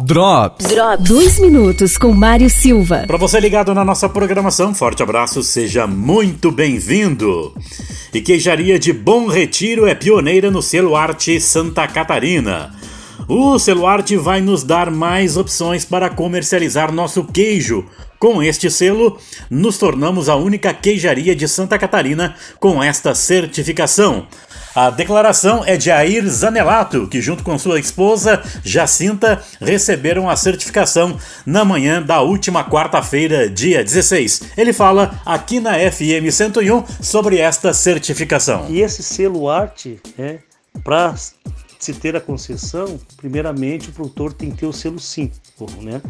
Drops. Drops. Dois minutos com Mário Silva. Para você ligado na nossa programação, forte abraço, seja muito bem-vindo. E Queijaria de Bom Retiro é pioneira no selo Arte Santa Catarina. O selo Arte vai nos dar mais opções para comercializar nosso queijo. Com este selo, nos tornamos a única queijaria de Santa Catarina com esta certificação. A declaração é de Air Zanelato, que junto com sua esposa Jacinta receberam a certificação na manhã da última quarta-feira, dia 16. Ele fala aqui na FM 101 sobre esta certificação. E esse selo arte, é para se ter a concessão, primeiramente o produtor tem que ter o selo SIM, né?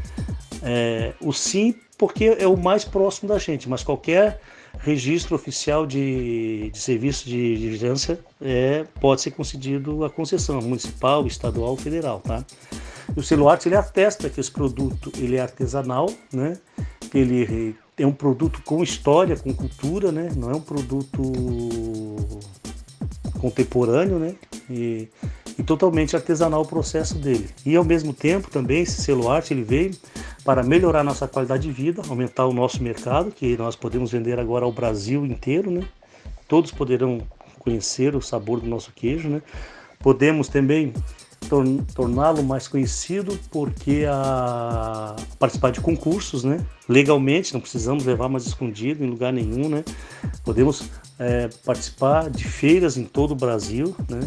É, o SIM porque é o mais próximo da gente, mas qualquer registro oficial de, de serviço de vigilância é, pode ser concedido a concessão municipal, estadual, federal, tá? O selo arte ele atesta que esse produto ele é artesanal, né? Que ele é um produto com história, com cultura, né? Não é um produto contemporâneo, né? E, e totalmente artesanal o processo dele. E ao mesmo tempo também esse selo arte ele veio para melhorar nossa qualidade de vida, aumentar o nosso mercado, que nós podemos vender agora ao Brasil inteiro, né? Todos poderão conhecer o sabor do nosso queijo, né? Podemos também torná-lo mais conhecido porque a participar de concursos, né? Legalmente, não precisamos levar mais escondido em lugar nenhum, né? Podemos é, participar de feiras em todo o Brasil, né?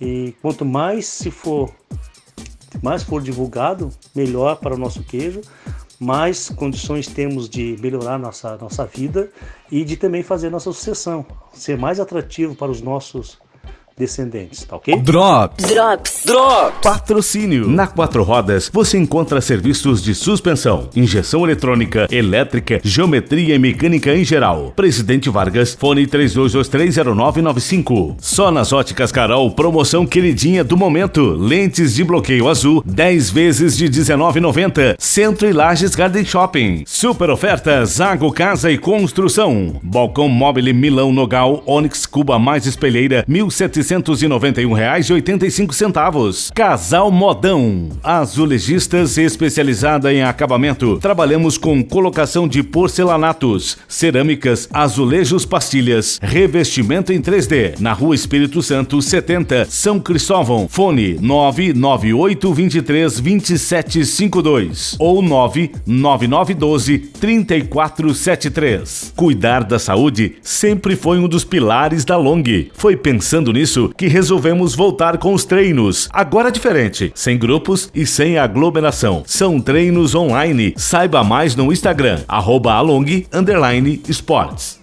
E quanto mais se for mais for divulgado, melhor para o nosso queijo, mais condições temos de melhorar nossa, nossa vida e de também fazer nossa sucessão, ser mais atrativo para os nossos descendentes, tá ok? Drops. Drops. Drops. Patrocínio. Na Quatro Rodas você encontra serviços de suspensão, injeção eletrônica, elétrica, geometria e mecânica em geral. Presidente Vargas, fone 32230995. Só nas óticas Carol, promoção queridinha do momento. Lentes de bloqueio azul, 10 vezes de 19,90. Centro e Lages Garden Shopping. Super ofertas, Zago Casa e Construção. Balcão Mobile Milão Nogal, Onix Cuba mais espelheira, 1700 691,85. Casal Modão. Azulejistas especializada em acabamento. Trabalhamos com colocação de porcelanatos, cerâmicas, azulejos, pastilhas, revestimento em 3D. Na Rua Espírito Santo, 70, São Cristóvão. Fone 998 23 2752 ou 99912 3473. Cuidar da saúde sempre foi um dos pilares da Long. Foi pensando nisso isso que resolvemos voltar com os treinos. Agora diferente, sem grupos e sem aglomeração. São treinos online. Saiba mais no Instagram, arroba along, esportes.